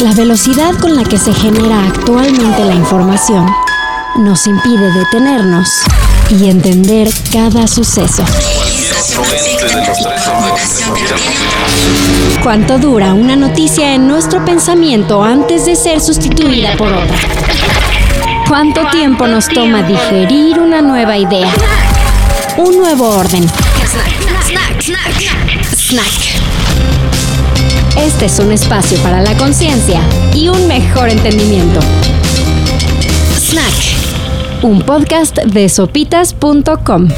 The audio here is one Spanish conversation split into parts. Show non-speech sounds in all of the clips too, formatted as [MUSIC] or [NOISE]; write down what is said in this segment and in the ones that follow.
La velocidad con la que se genera actualmente la información nos impide detenernos y entender cada suceso. ¿Cuánto dura una noticia en nuestro pensamiento antes de ser sustituida por otra? ¿Cuánto tiempo nos toma digerir una nueva idea? Un nuevo orden. Snack. Este es un espacio para la conciencia y un mejor entendimiento. Snack. Un podcast de sopitas.com.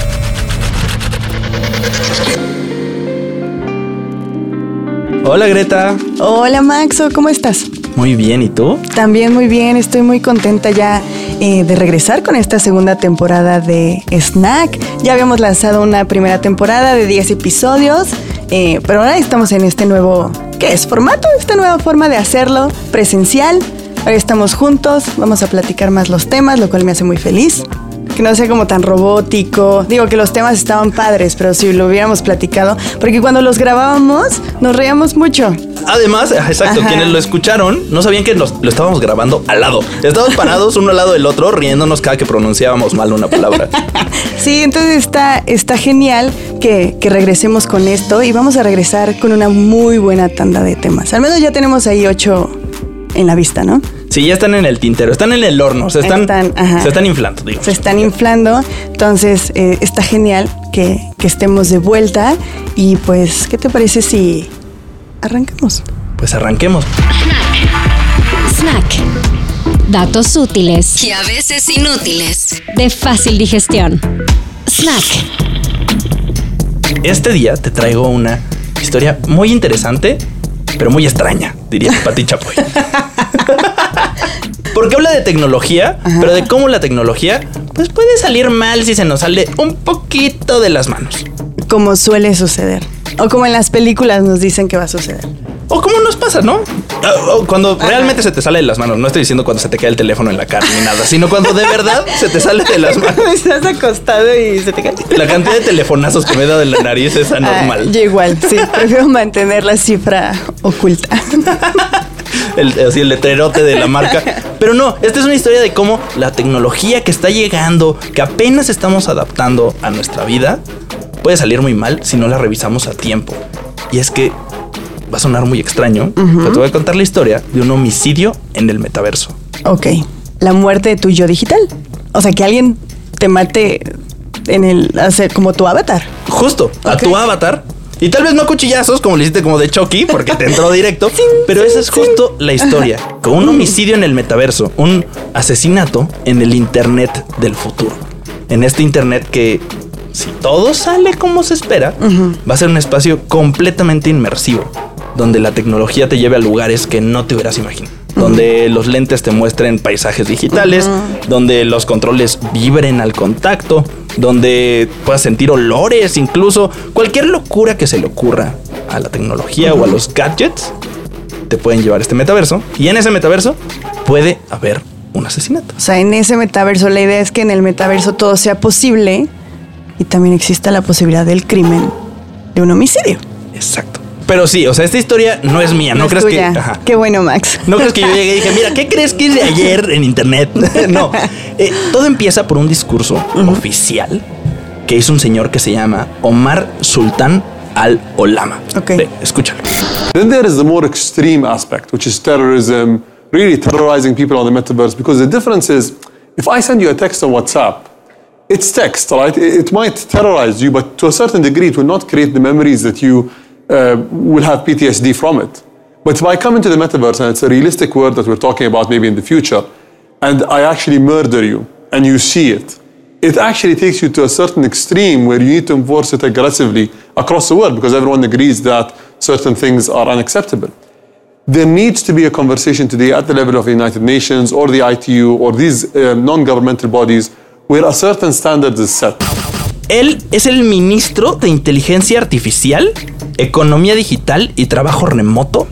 Hola Greta. Hola Maxo, ¿cómo estás? Muy bien, ¿y tú? También muy bien, estoy muy contenta ya eh, de regresar con esta segunda temporada de Snack. Ya habíamos lanzado una primera temporada de 10 episodios, eh, pero ahora estamos en este nuevo, ¿qué es? Formato, esta nueva forma de hacerlo, presencial. Ahora estamos juntos, vamos a platicar más los temas, lo cual me hace muy feliz que no sea como tan robótico. Digo que los temas estaban padres, pero si lo hubiéramos platicado, porque cuando los grabábamos nos reíamos mucho. Además, exacto, quienes lo escucharon no sabían que nos, lo estábamos grabando al lado. Estábamos parados uno al lado del otro, riéndonos cada que pronunciábamos mal una palabra. [LAUGHS] sí, entonces está, está genial que, que regresemos con esto y vamos a regresar con una muy buena tanda de temas. Al menos ya tenemos ahí ocho en la vista, ¿no? Sí, ya están en el tintero, están en el horno, se están, se están inflando, digo. Se están inflando, entonces eh, está genial que, que estemos de vuelta y pues, ¿qué te parece si arrancamos? Pues arranquemos. Snack. Datos útiles y a veces inútiles. De fácil digestión. Snack. Este día te traigo una historia muy interesante, pero muy extraña, diría Pati Chapoy. [LAUGHS] [LAUGHS] Porque habla de tecnología, pero de cómo la tecnología pues puede salir mal si se nos sale un poquito de las manos. Como suele suceder. O como en las películas nos dicen que va a suceder. O como nos pasa, ¿no? Cuando realmente se te sale de las manos. No estoy diciendo cuando se te cae el teléfono en la cara ni nada, sino cuando de verdad se te sale de las manos. [LAUGHS] Estás acostado y se te cae. La cantidad de telefonazos que me he dado en la nariz es anormal. Ah, yo igual, sí. Prefiero mantener la cifra oculta. [LAUGHS] el, así el letrerote de la marca. [LAUGHS] Pero no, esta es una historia de cómo la tecnología que está llegando, que apenas estamos adaptando a nuestra vida, puede salir muy mal si no la revisamos a tiempo. Y es que va a sonar muy extraño, pero te voy a contar la historia de un homicidio en el metaverso. Ok, la muerte de tu yo digital. O sea, que alguien te mate en el, como tu avatar. Justo, a tu avatar y tal vez no cuchillazos, como le hiciste como de Chucky, porque te entró directo. [LAUGHS] pero esa es justo la historia. Con un homicidio en el metaverso, un asesinato en el Internet del futuro. En este Internet que, si todo sale como se espera, va a ser un espacio completamente inmersivo, donde la tecnología te lleve a lugares que no te hubieras imaginado donde los lentes te muestren paisajes digitales, donde los controles vibren al contacto, donde puedas sentir olores, incluso cualquier locura que se le ocurra a la tecnología o a los gadgets, te pueden llevar a este metaverso. Y en ese metaverso puede haber un asesinato. O sea, en ese metaverso la idea es que en el metaverso todo sea posible y también exista la posibilidad del crimen, de un homicidio. Exacto. Pero sí, o sea, esta historia no es mía. No, crees que. Ajá. Qué bueno, Max. No crees que yo llegué y dije, mira, ¿qué crees que es de ayer en internet? [LAUGHS] no. [LAUGHS] Eh, todo empieza por un discurso oficial que hizo un señor que se llama Omar Sultán al-Olama. Ok. escúchalo. Then there is the more extreme aspect, which is terrorism, really terrorizing people on the metaverse. Because the difference is, if I send you a text on WhatsApp, it's text, right? It might terrorize you, but to a certain degree, it will not create the memories that you uh, will have PTSD from it. But if I come into the metaverse and it's a realistic world that we're talking about maybe in the future, and I actually murder you and you see it, it actually takes you to a certain extreme where you need to enforce it aggressively across the world because everyone agrees that certain things are unacceptable. There needs to be a conversation today at the level of the United Nations or the ITU or these uh, non governmental bodies where a certain standard is set. Él es el ministro de Inteligencia Artificial, Economía Digital y Trabajo Remoto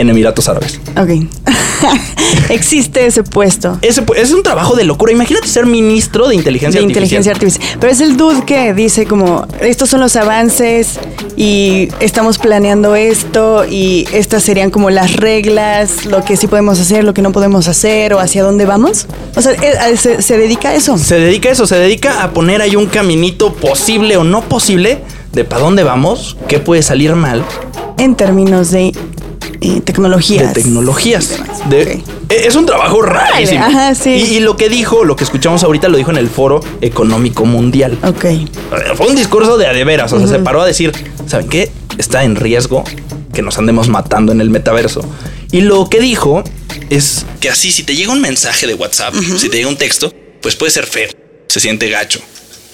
en Emiratos Árabes. Ok. [LAUGHS] existe ese puesto. Ese es un trabajo de locura. Imagínate ser ministro de inteligencia de artificial. inteligencia artificial. Pero es el dude que dice como, estos son los avances y estamos planeando esto y estas serían como las reglas, lo que sí podemos hacer, lo que no podemos hacer o hacia dónde vamos. O sea, eh, se, se dedica a eso. Se dedica a eso, se dedica a poner ahí un caminito posible o no posible de para dónde vamos, qué puede salir mal En términos de eh, tecnologías. de tecnologías. De- e- Es un trabajo rarísimo. ajá, sí. y, y lo que dijo, lo que escuchamos ahorita, lo dijo en el Foro Económico Mundial. Ok. Fue un discurso de a de veras, o sea, se paró a decir, ¿saben qué? Está en riesgo que nos andemos matando en el metaverso. Y lo que dijo es que así, si te llega un mensaje de WhatsApp, si te llega un texto, pues puede ser feo, se siente gacho,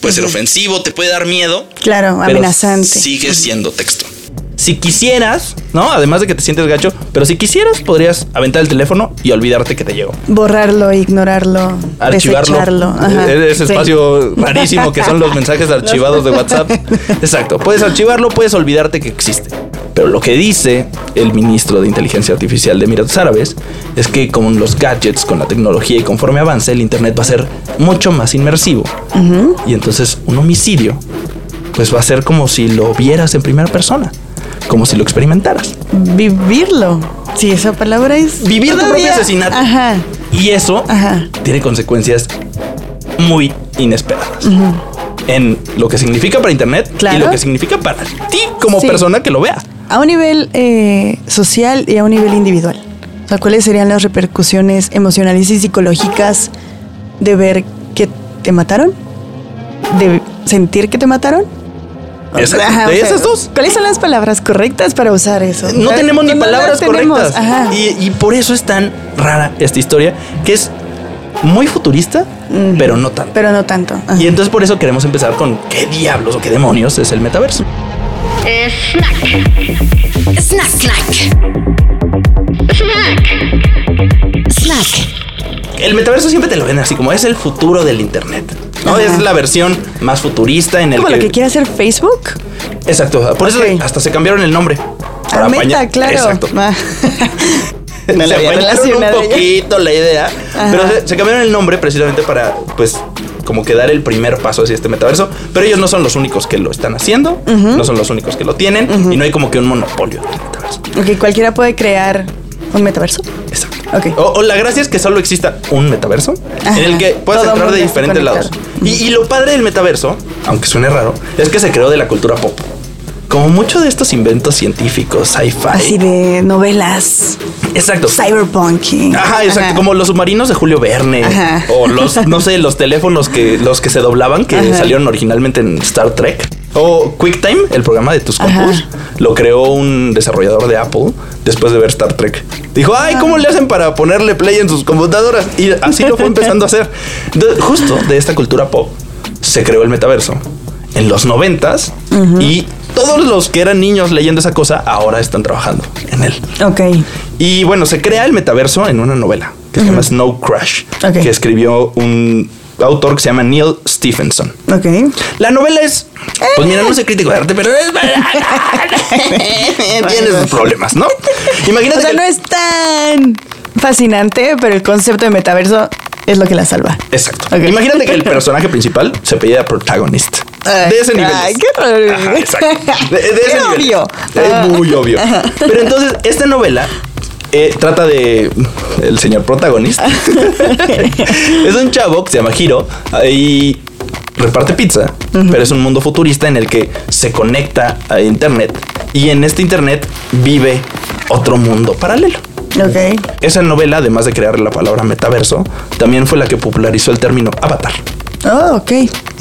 puede ser ofensivo, te puede dar miedo. Claro, amenazante. Sigue siendo texto. Si quisieras, ¿no? Además de que te sientes gacho, pero si quisieras, podrías aventar el teléfono y olvidarte que te llegó. Borrarlo, ignorarlo, Archivarlo. Ajá, E- Ese sí. espacio rarísimo que son los mensajes [LAUGHS] archivados de WhatsApp. Exacto. Puedes archivarlo, puedes olvidarte que existe. Pero lo que dice el ministro de Inteligencia Artificial de Emiratos Árabes es que con los gadgets, con la tecnología y conforme avance, el Internet va a ser mucho más inmersivo. Y entonces un homicidio, pues va a ser como si lo vieras en primera persona, como si lo experimentaras. Vivirlo. Sí, esa palabra es. Vivir tu propio asesinato. Ajá. Y eso Ajá. tiene consecuencias muy inesperadas. En lo que significa para Internet y lo que significa para ti como Sí. persona que lo vea. A un nivel eh, social y a un nivel individual. O sea, ¿cuáles serían las repercusiones emocionales y psicológicas de ver que te mataron? ¿De sentir que te mataron? Exacto. Ajá, o de sea, esas dos. ¿Cuáles son las palabras correctas para usar eso? No tenemos ni palabras correctas. Y, y por eso es tan rara esta historia, que es muy futurista, pero no tanto. Pero no tanto. Ajá. Y entonces por eso queremos empezar con qué diablos o qué demonios es el metaverso. Snack. Snack, snack. Snack. Snack. El metaverso siempre te lo ven así como es el futuro del internet. ¿no? Ajá. Es la versión más futurista en el ¿Como que, lo que quiere hacer Facebook? Exacto. Por eso hasta se cambiaron el nombre. A Meta, apañar- claro. Exacto. Ah. [LAUGHS] No se apañaron un poquito la idea, Ajá. pero se, se cambiaron el nombre precisamente para, pues, como que dar el primer paso hacia este metaverso. Pero ellos no son los únicos que lo están haciendo, no son los únicos que lo tienen y no hay como que un monopolio del metaverso. Ok, cualquiera puede crear un metaverso. Exacto. Ok. O, o la gracia es que solo exista un metaverso Ajá. en el que puedas Todo entrar de diferentes lados. Y, y lo padre del metaverso, aunque suene raro, es que se creó de la cultura pop. Como muchos de estos inventos científicos, sci-fi. Así de novelas, Exacto. cyberpunk. Ajá, exacto, como los submarinos de Julio Verne Ajá. o los no sé, los teléfonos que los que se doblaban que Ajá. salieron originalmente en Star Trek o QuickTime, el programa de tus compus, lo creó un desarrollador de Apple después de ver Star Trek. Dijo, "Ay, ¿cómo le hacen para ponerle play en sus computadoras?" Y así lo fue empezando a hacer. Justo de esta cultura pop se creó el metaverso en los noventas y todos los que eran niños leyendo esa cosa ahora están trabajando en él. Ok. Y bueno, se crea el metaverso en una novela que se llama Snow Crash, Ok. que escribió un autor que se llama Neil Stephenson. Ok. La novela es, pues mira, no soy crítico de arte, [LAUGHS] pero es tiene sus problemas, ¿no? Imagínate O sea, que- no es tan fascinante, pero el concepto de metaverso es lo que la salva. Exacto. Imagínate que el [LAUGHS] personaje principal se pedía protagonist. Ay, de ese nivel. ay, qué. Ajá, exacto. De, de ese Qué nivel. obvio. Es muy obvio. Pero entonces, esta novela eh, trata de el señor protagonista. [LAUGHS] es un chavo que se llama Hiro y reparte pizza, pero es un mundo futurista en el que se conecta a internet y en este internet vive otro mundo paralelo. Esa novela, además de crear la palabra metaverso, también fue la que popularizó el término avatar. Oh, ok.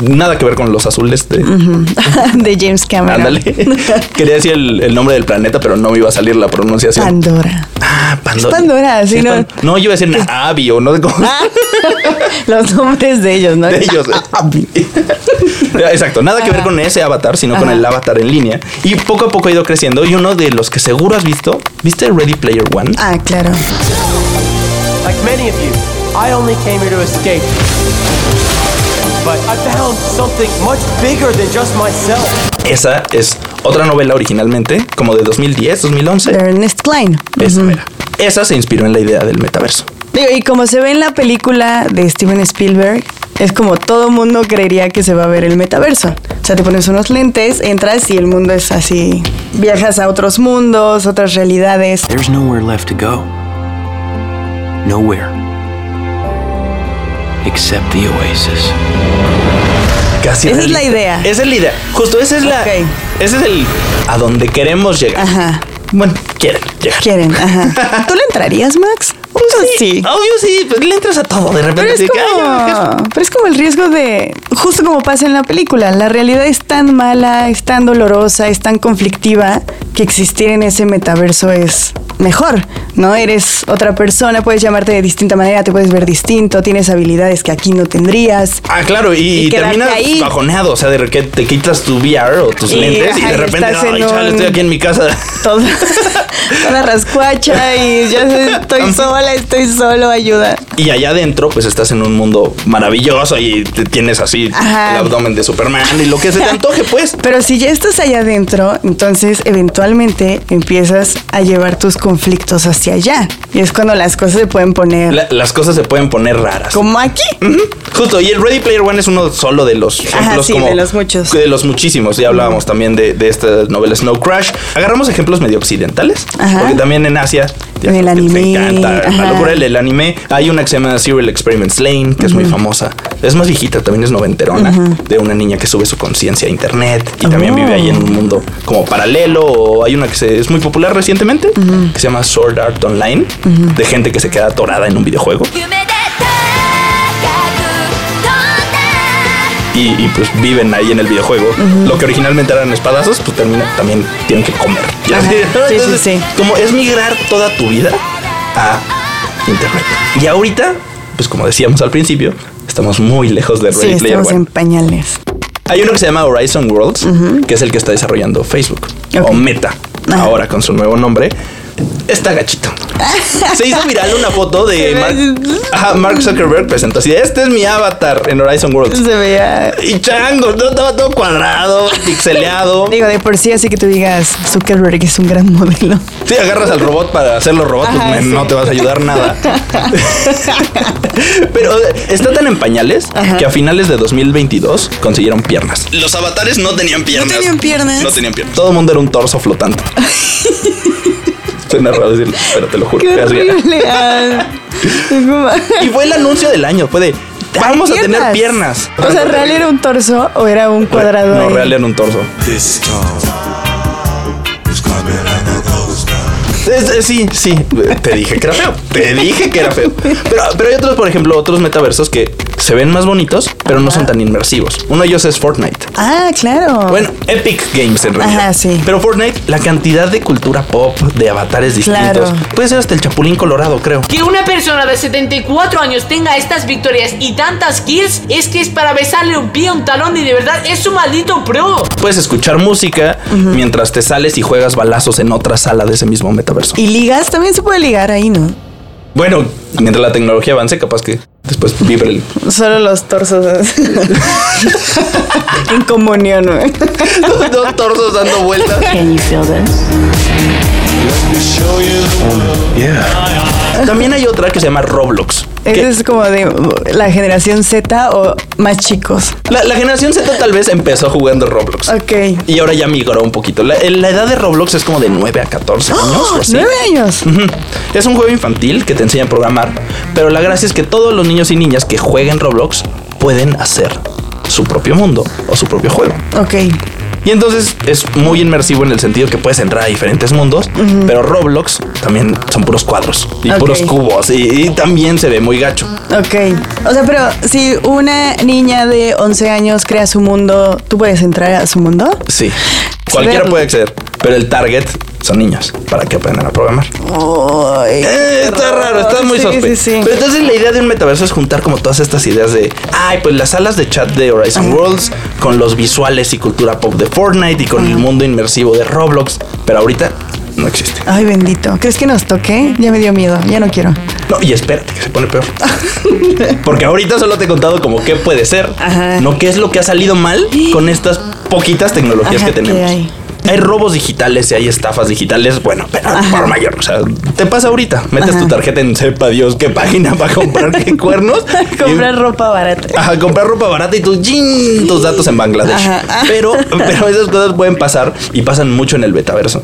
Nada que ver con los azules de... [LAUGHS] de James Cameron. Ándale. [LAUGHS] Quería decir el, el nombre del planeta, pero no me iba a salir la pronunciación. Pandora. ah, Pandora. Es Pandora, sí, no. Pan- No, yo iba a decir Navi o no sé cómo. Ah, [LAUGHS] Los nombres de ellos, ¿no? De ellos. Exacto, nada que ver con ese avatar, sino con el avatar en línea. Y poco a poco ha ido creciendo. Y uno de los que seguro has visto, ¿viste Ready Player One? Ah, claro. Like many of you, I only came here to escape. But I found something much bigger than just myself. Esa es otra novela originalmente, como de 2010, 2011. De Ernest Klein. Esa, se inspiró en la idea del metaverso. Digo, y como se ve en la película de Steven Spielberg, es como todo mundo creería que se va a ver el metaverso. O sea, te pones unos lentes, entras y el mundo es así. Viajas a otros mundos, otras realidades. There's nowhere left to go. Nowhere. Except the oasis. Casi Esa es la idea. Esa es la idea. Justo esa es la. Ok. Ese es el. A donde queremos llegar. Ajá. Bueno, quieren llegar. Quieren, ajá. [LAUGHS] ¿Tú le entrarías, Max? Pues sí. Obvio sí, pues le entras a todo de repente. Pero es, que, ay, como, pero es como el riesgo de, justo como pasa en la película, la realidad es tan mala, es tan dolorosa, es tan conflictiva, que existir en ese metaverso es mejor, ¿no? Eres otra persona, puedes llamarte de distinta manera, te puedes ver distinto, tienes habilidades que aquí no tendrías. Ah, claro, y, Y terminas ahí. bajoneado, o sea, de que te quitas tu VR o tus Y, lentes y de repente, ay, chale, estoy aquí en mi casa. Todo, [LAUGHS] toda rascuacha y sé, estoy sola, estoy solo, ayuda. Y allá adentro, pues estás en un mundo maravilloso y te tienes así Ajá. el abdomen de Superman y lo que se te antoje, pues. [LAUGHS] Pero si ya estás allá adentro, entonces eventualmente empiezas a llevar tus conflictos hacia allá. Y es cuando las cosas se pueden poner La- las cosas se pueden poner raras. como aquí. Justo, y el Ready Player One es uno solo de los ejemplos sí, como de los muchos. De los muchísimos. Ya hablábamos también de, de esta novela Snow Crash. Agarramos ejemplos medio occidentales. Ajá. Porque también en Asia. ya En el anime, encanta la locura del el anime. Hay una que se llama Serial Experiments Lane, que es muy famosa. Es es más viejita, también es noventerona, de una niña que sube su conciencia a internet y también vive ahí en un mundo como paralelo. O hay una que es muy popular recientemente, que se llama Sword Art Online, de gente que se queda atorada en un videojuego. Y, pues viven ahí en el videojuego. Lo que originalmente eran espadazos, pues termina, también tienen que comer. Sí, sí, sí. Como es migrar toda tu vida a Internet. Y ahorita, pues como decíamos al principio, estamos muy lejos de Sí, Ready Player estamos One. en pañales. Hay uno que se llama Horizon Worlds, que es el que está desarrollando Facebook Ok. o Meta, Ajá. ahora con su nuevo nombre. Está gachito. Se hizo viral una foto de Mark, Ajá, Mark Zuckerberg presentó así: Este es mi avatar en Horizon Worlds. Se veía. Y chango, no estaba todo cuadrado, pixeleado. Digo, de por sí, así que tú digas, Zuckerberg es un gran modelo. Si agarras al robot para hacerlo robot, pues, Ajá, sí. no te vas a ayudar nada. [LAUGHS] Pero eh, está tan en pañales que a finales de 2022 consiguieron piernas. Los avatares no tenían piernas. tenían piernas? No tenían piernas. Todo el mundo era un torso flotante. [LAUGHS] Suena raro decirlo, pero te lo juro. ¡Qué horrible! ah. Y fue el anuncio del año. Fue de, vamos a tener piernas. O sea, ¿real era un torso o era un cuadrado? No, ahí? real era un torso. Es- es- sí, sí, te dije que era feo. Te dije que era feo. Pero, pero hay otros, por ejemplo, otros metaversos que se ven más bonitos, pero no son tan inmersivos. Uno de ellos es Fortnite. Ah, claro. Bueno, Epic Games en realidad. Ajá, sí. Pero Fortnite, la cantidad de cultura pop, de avatares distintos, Claro. puede ser hasta el Chapulín Colorado, creo. Que una persona de 74 años tenga estas victorias y tantas kills es que es para besarle un pie a un talón y de verdad es un maldito pro. Puedes escuchar música mientras te sales y juegas balazos en otra sala de ese mismo metaverso. Y ligas también se puede ligar ahí, ¿no? Bueno, mientras la tecnología avance, capaz que después vibre el, Solo los torsos. [LAUGHS] en comunión, güey. dos torsos dando vueltas. También hay otra que se llama Roblox. Ese es como de la generación Z o más chicos. la, la generación Z tal vez empezó jugando Roblox. Ok. Y ahora ya migró un poquito. La, la edad de Roblox es como de 9 a 14 años. o así. ¡Nueve años! Ujú. Es un juego infantil que te enseña a programar, pero la gracia es que todos los niños y niñas que jueguen Roblox pueden hacer su propio mundo o su propio juego. Ok. Y entonces es muy inmersivo en el sentido que puedes entrar a diferentes mundos, pero Roblox también son puros cuadros y puros cubos y, y también se ve muy gacho. Ok. O sea, pero si una niña de 11 años crea su mundo, ¿tú puedes entrar a su mundo? Sí, cualquiera puede acceder, pero el target son niños para que aprendan a programar. Ay, Eh, está raro, está muy Sí, sospe. sí, sí. Pero entonces la idea de un metaverso es juntar como todas estas ideas de, ay, pues las salas de chat de Horizon Worlds con los visuales y cultura pop de Fortnite y con el mundo inmersivo de Roblox, pero ahorita no existe. Ay, bendito. ¿Crees que nos toque? Ya me dio miedo. Ya no quiero. No, y espérate que se pone peor. Porque ahorita solo te he contado como qué puede ser, Ajá. no qué es lo que ha salido mal con estas poquitas tecnologías que tenemos. Hay? Robos digitales y hay estafas digitales, bueno, pero por mayor. O sea, te pasa ahorita. Metes Ajá. tu tarjeta en sepa Dios qué página para comprar qué [LAUGHS] cuernos. Comprar Y- ropa barata. Ajá, comprar ropa barata y tus, ¡jin! tus datos en Bangladesh. Ajá. Pero, pero esas cosas pueden pasar y pasan mucho en el metaverso.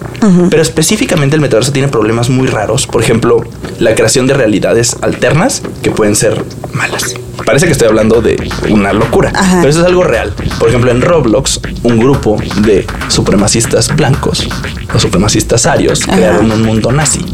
Pero específicamente el metaverso tiene problemas muy raros. Por ejemplo, la creación de realidades alternas que pueden ser malas. Parece que estoy hablando de una locura, Ajá. pero eso es algo real. Por ejemplo, en Roblox, un grupo de supremacistas blancos o supremacistas arios Ajá. crearon un mundo nazi.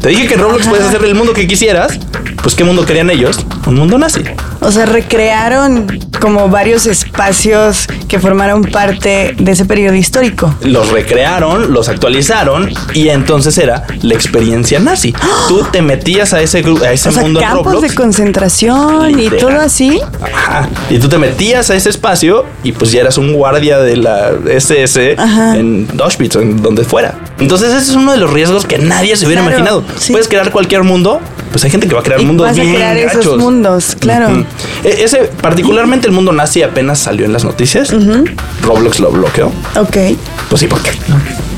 Te dije que en Roblox puedes hacer el mundo que quisieras. Pues, ¿qué mundo querían ellos? Un mundo nazi. O sea, recrearon como varios espacios que formaron parte de ese periodo histórico. los recrearon, los actualizaron y entonces era la experiencia nazi. Tú te metías a ese, gru- a ese O sea, mundo campos Roblox. de concentración y todo así. Ajá. Y tú te metías a ese espacio y pues ya eras un guardia de la SS Ajá. en Auschwitz en donde fuera. Entonces ese es uno de los riesgos que nadie se hubiera Claro, imaginado. sí. Puedes crear cualquier mundo, pues hay gente que va a crear Y mundos bien gachos. Mundos, claro. E- Ese, particularmente el mundo nazi apenas salió en las noticias. Roblox lo bloqueó. Ok. Pues sí, porque no,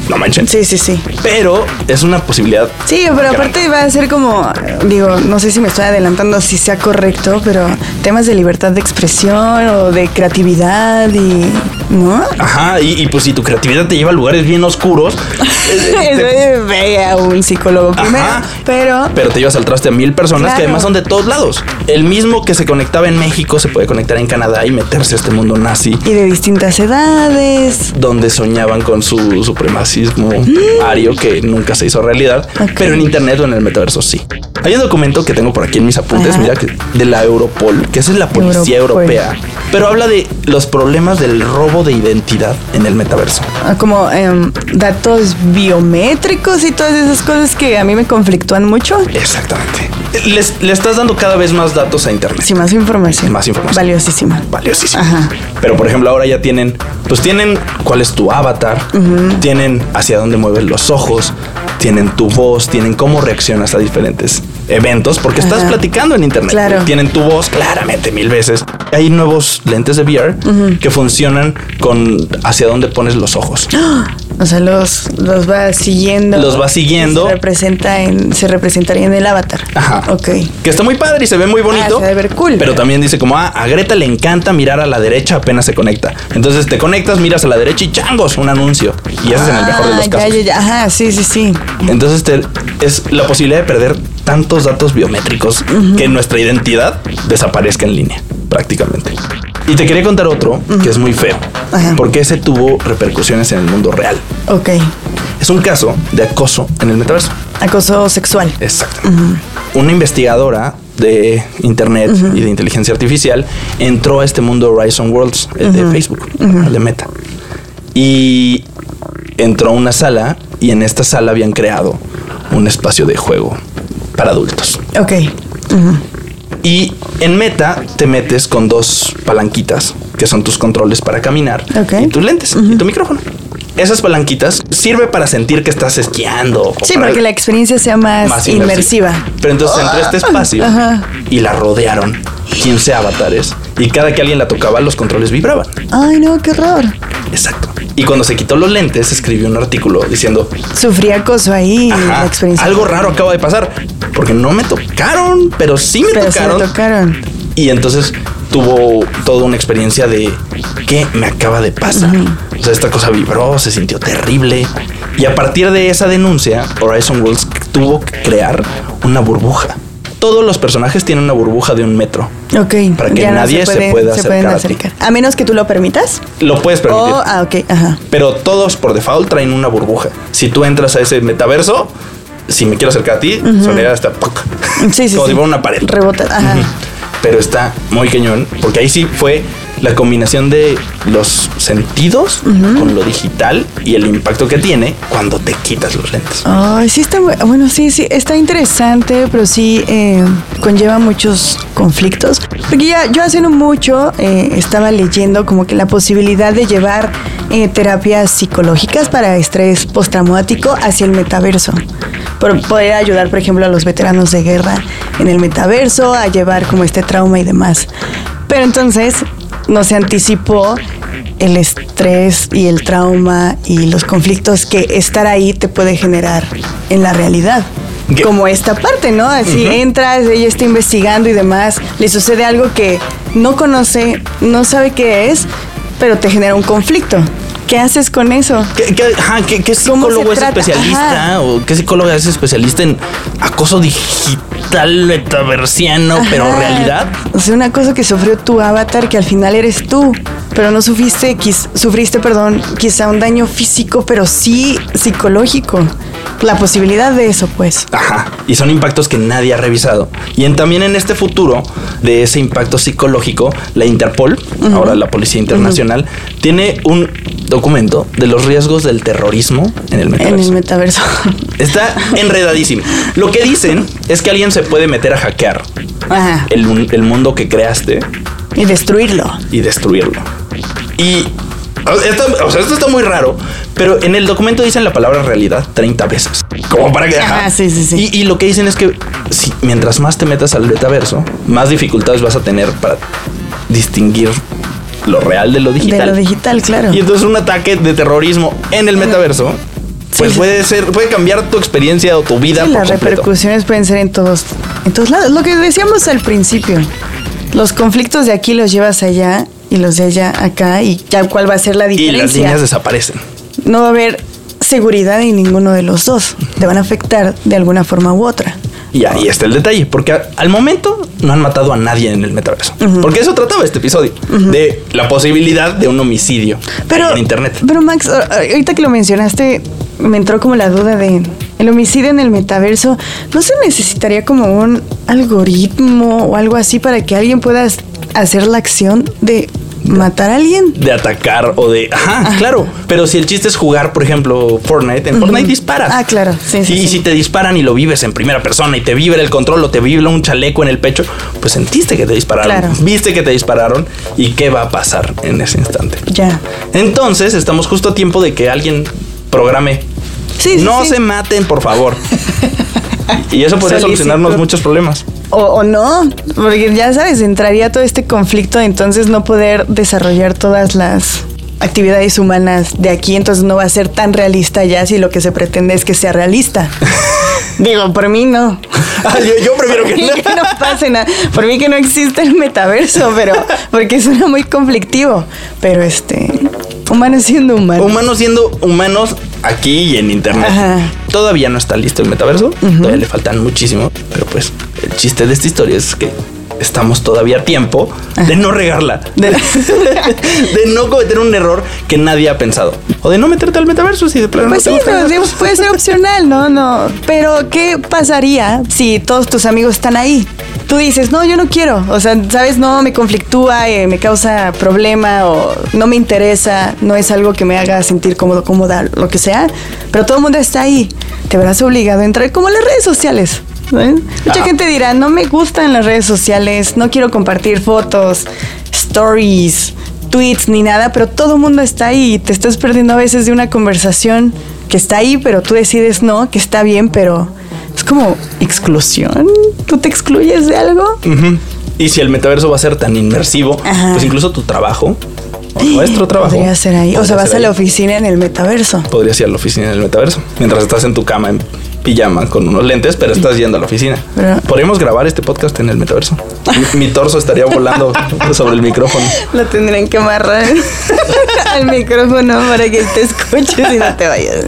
no manchen. Sí, sí, sí. Pero es una posibilidad. Sí, pero aparte va a ser como, digo, no sé si me estoy adelantando si sea correcto, pero temas de libertad de expresión o de creatividad y, ¿no? Ajá, y, y pues si tu creatividad te lleva a lugares bien oscuros, [LAUGHS] eh, te- Ve a un psicólogo primero, Ajá. pero pero te llevas al traste a mil personas Claro. que además son de todos lados. El mismo que se conectaba en México se puede conectar en Canadá y meterse a este mundo nazi. y de distintas edades. Donde soñaban con su supremacismo [GASPS] ario que nunca se hizo realidad, pero en internet o en el metaverso sí. Hay un documento que tengo por aquí en mis apuntes, Ajá. mira, que- de la Europol, que esa es la policía Europol. europea, pero habla de los problemas del robo de identidad en el metaverso. Ah, como em, datos biométricos y todas esas cosas que a mí me conflictúan mucho. Exactamente. Les, le estás dando cada vez más datos a internet. Sí, más información. Más información. Valiosísima. Valiosísimo. Ajá. Pero por ejemplo, ahora ya tienen, pues tienen cuál es tu avatar, tienen hacia dónde mueves los ojos, tienen tu voz, tienen cómo reaccionas a diferentes eventos, porque estás platicando en internet. Claro. Tienen tu voz claramente mil veces. Hay nuevos lentes de VR que funcionan con hacia dónde pones los ojos. [GASPS] O sea, los, los va siguiendo. Los va siguiendo. Se representa en, se representaría en el avatar. Ajá. Ok. Que está muy padre y se ve muy bonito. Ah, se ver cool. Pero también dice como, ah, a Greta le encanta mirar a la derecha apenas se conecta. Entonces te conectas, miras a la derecha y changos, un anuncio. Y ese es en el mejor de los Ah, casos. Ya, ya, ya. Ajá, sí, sí, sí. Entonces te- es la posibilidad de perder tantos datos biométricos que nuestra identidad desaparezca en línea, prácticamente. Y te quería contar otro que es muy feo, Ajá. porque ese tuvo repercusiones en el mundo real. Ok. Es un caso de acoso en el metaverso. Acoso sexual. Exacto. Una investigadora de internet y de inteligencia artificial entró a este mundo Horizon Worlds, el de Facebook, el de Meta. Y entró a una sala y en esta sala habían creado un espacio de juego para adultos. Ok. Y en Meta te metes con dos palanquitas, que son tus controles para caminar, Ok. y tus lentes y tu micrófono. Esas palanquitas sirve para sentir que estás esquiando. o Sí, para- para que la experiencia sea más, más inmersiva. Pero entonces entró este espacio Ajá. y la rodearon 15 avatares y cada que alguien la tocaba los controles vibraban. Ay, no, qué horror. Exacto. Y cuando se quitó los lentes escribió un artículo diciendo, Sufrí acoso ahí, "Ajá, la experiencia. algo raro acaba de pasar, porque no me tocaron, pero sí Pero me tocaron. Y entonces tuvo toda una experiencia de qué me acaba de pasar. O sea, esta cosa vibró, se sintió terrible. Y a partir de esa denuncia, Horizon Worlds tuvo que crear una burbuja. Todos los personajes tienen una burbuja de un metro. Ok. Para que ya no nadie se pueda se pueden acercar a ti. A menos que tú lo permitas. Lo puedes permitir. O, ah, ok, ajá. Pero todos por default traen una burbuja. Si tú entras a ese metaverso, si me quiero acercar a ti, sonaría hasta ¡puc! Sí, sí, como sí. si fuera una pared. Rebota, ajá. Pero está muy cañón, porque ahí sí fue la combinación de los sentidos con lo digital y el impacto que tiene cuando te quitas los lentes. Ay, sí está, bu- bueno, sí, sí, está interesante, pero sí eh, conlleva muchos conflictos. Porque ya, yo hace no mucho eh, estaba leyendo como que la posibilidad de llevar eh, terapias psicológicas para estrés postraumático hacia el metaverso. Por poder ayudar, por ejemplo, a los veteranos de guerra en el metaverso, a llevar como este trauma y demás. Pero entonces no se anticipó el estrés y el trauma y los conflictos que estar ahí te puede generar en la realidad. ¿Qué? Como esta parte, ¿no? Así entras, ella está investigando y demás, le sucede algo que no conoce, no sabe qué es, pero te genera un conflicto. ¿Qué haces con eso? ¿Qué, qué- ajá, qué- qué ¿Cómo se psicólogo es trata? especialista? Ajá. ¿O qué psicóloga es especialista en acoso digital, metaversiano, pero realidad? O sea, una cosa que sufrió tu avatar que al final eres tú, pero no sufriste, sufriste, perdón, quizá un daño físico, pero sí psicológico. La posibilidad de eso, pues. Ajá. Y son impactos que nadie ha revisado. Y en, también en este futuro de ese impacto psicológico, la Interpol, ahora la Policía Internacional, tiene un documento de los riesgos del terrorismo en el En metaverso. el metaverso. Está enredadísimo. Lo que dicen es que alguien se puede meter a hackear Ajá. el, un- el mundo que creaste Y destruirlo. y destruirlo. Y esto, o sea, esto está muy raro, pero en el documento dicen la palabra realidad 30 veces. Como para que... Ajá, sí, sí, sí. Y, y lo que dicen es que si, mientras más te metas al metaverso, más dificultades vas a tener para distinguir lo real de lo digital. De lo digital, claro. Y entonces un ataque de terrorismo en el metaverso, pues Sí. puede ser, puede cambiar tu experiencia o tu vida Sí, por las completo. repercusiones pueden ser en todos, en todos lados. Lo que decíamos al principio, los conflictos de aquí los llevas allá y los de allá acá y ya cuál va a ser la Y diferencia. las líneas desaparecen. no va a haber seguridad en ninguno de los dos. Te van a afectar de alguna forma u otra. Y ahí está el detalle, porque al momento no han matado a nadie en el metaverso. Porque eso trataba este episodio, de la posibilidad de un homicidio Pero, en internet. pero Max, ahorita que lo mencionaste, me entró como la duda de el homicidio en el metaverso. ¿No se necesitaría como un algoritmo o algo así para que alguien pueda hacer la acción de matar a alguien? De atacar o de. Ajá, claro. Pero si el chiste es jugar, por ejemplo, Fortnite, en Fortnite disparas. Ah, claro. Sí, sí, y sí. si te disparan y lo vives en primera persona y te vibra el control o te vibra un chaleco en el pecho, pues sentiste que te dispararon. Claro. Viste que te dispararon y qué va a pasar en ese instante. Ya. Entonces, estamos justo a tiempo de que alguien programe. Sí, no se maten, por favor. [LAUGHS] [LAUGHS] y eso podría Solicito. solucionarnos muchos problemas. O, o no, porque ya sabes, entraría todo este conflicto, entonces no poder desarrollar todas las actividades humanas de aquí, entonces no va a ser tan realista ya si lo que se pretende es que sea realista. [LAUGHS] Digo, por mí no. Ah, yo, yo prefiero no. que no pase nada. Por mí que no existe el metaverso, pero porque suena muy conflictivo. Pero este, humanos siendo humanos. Humanos siendo humanos aquí y en internet. Ajá. Todavía no está listo el metaverso. Todavía le faltan muchísimo. Pero pues el chiste de esta historia es que estamos todavía a tiempo de no regarla. De, [LAUGHS] de no cometer un error que nadie ha pensado. O de no meterte al metaverso si de plano Pues no sí, no, digo, puede ser opcional, ¿no? No. Pero, ¿qué pasaría si todos tus amigos están ahí? Tú dices, no, yo no quiero. O sea, ¿sabes? No, me conflictúa, eh, me causa problema o no me interesa, no es algo que me haga sentir cómodo, cómoda, lo que sea. Pero todo el mundo está ahí. Te verás obligado a entrar como en las redes sociales. Mucha Ajá. gente dirá, no me gustan las redes sociales, no quiero compartir fotos, stories, tweets ni nada, pero todo el mundo está ahí y te estás perdiendo a veces de una conversación que está ahí, pero tú decides no, que está bien, pero es como exclusión. ¿Tú te excluyes de algo? Y si el metaverso va a ser tan inmersivo, Ajá. pues incluso tu trabajo, o nuestro trabajo. Podría ser ahí. O sea, podría vas ser a la ahí. oficina en el metaverso. Podrías ir a la oficina en el metaverso. Mientras estás en tu cama en pijama con unos lentes, pero estás yendo a la oficina. Pero- Podríamos grabar este podcast en el metaverso. Mi, mi torso estaría volando sobre el micrófono. Lo tendrían que amarrar [LAUGHS] al micrófono para que te escuches y no te vayas.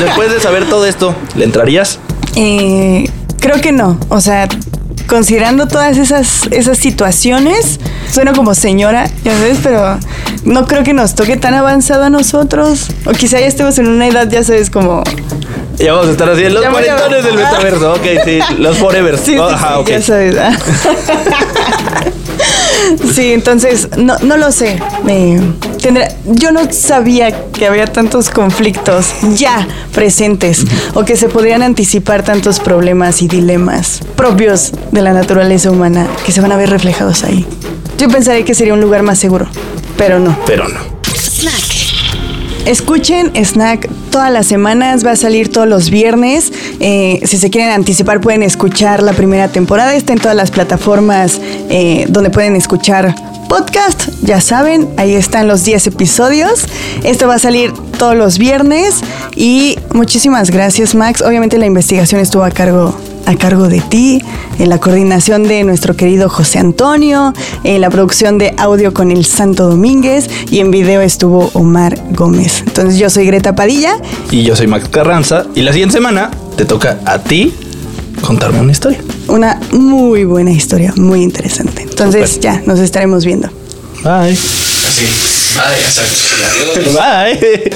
Después de saber todo esto, ¿le entrarías? Eh, creo que no. O sea, considerando todas esas, esas situaciones, suena como señora, ya sabes, pero no creo que nos toque tan avanzado a nosotros. O quizá ya estemos en una edad, ya sabes, como... Ya vamos a estar así en los cuarentones del [LAUGHS] metaverso. Ok, sí, los forever. Sí, Oh, sí, ajá, ok. ya sabes. ah. [LAUGHS] Sí, entonces, no, no lo sé. Tendrá- yo no sabía que había tantos conflictos ya presentes o que se podrían anticipar tantos problemas y dilemas propios de la naturaleza humana que se van a ver reflejados ahí. Yo pensaría que sería un lugar más seguro, pero no. Pero no. escuchen Snack todas las semanas, va a salir todos los viernes. Eh, si se quieren anticipar, pueden escuchar la primera temporada. Está en todas las plataformas eh, donde pueden escuchar podcast. Ya saben, ahí están los 10 episodios. Esto va a salir todos los viernes. Y muchísimas gracias, Max. Obviamente la investigación estuvo a cargo a cargo de ti, en la coordinación de nuestro querido José Antonio, en la producción de audio con el Santo Domínguez y en video estuvo Omar Gómez. Entonces yo soy Greta Padilla. Y yo soy Max Carranza. Y la siguiente semana te toca a ti contarme una historia. Una muy buena historia, muy interesante. Entonces ya, nos estaremos viendo. Bye. Así. Exacto. Bye.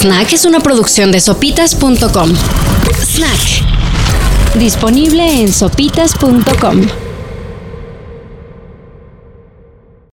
Snack es una producción de sopitas.com. Snack. Disponible en sopitas.com.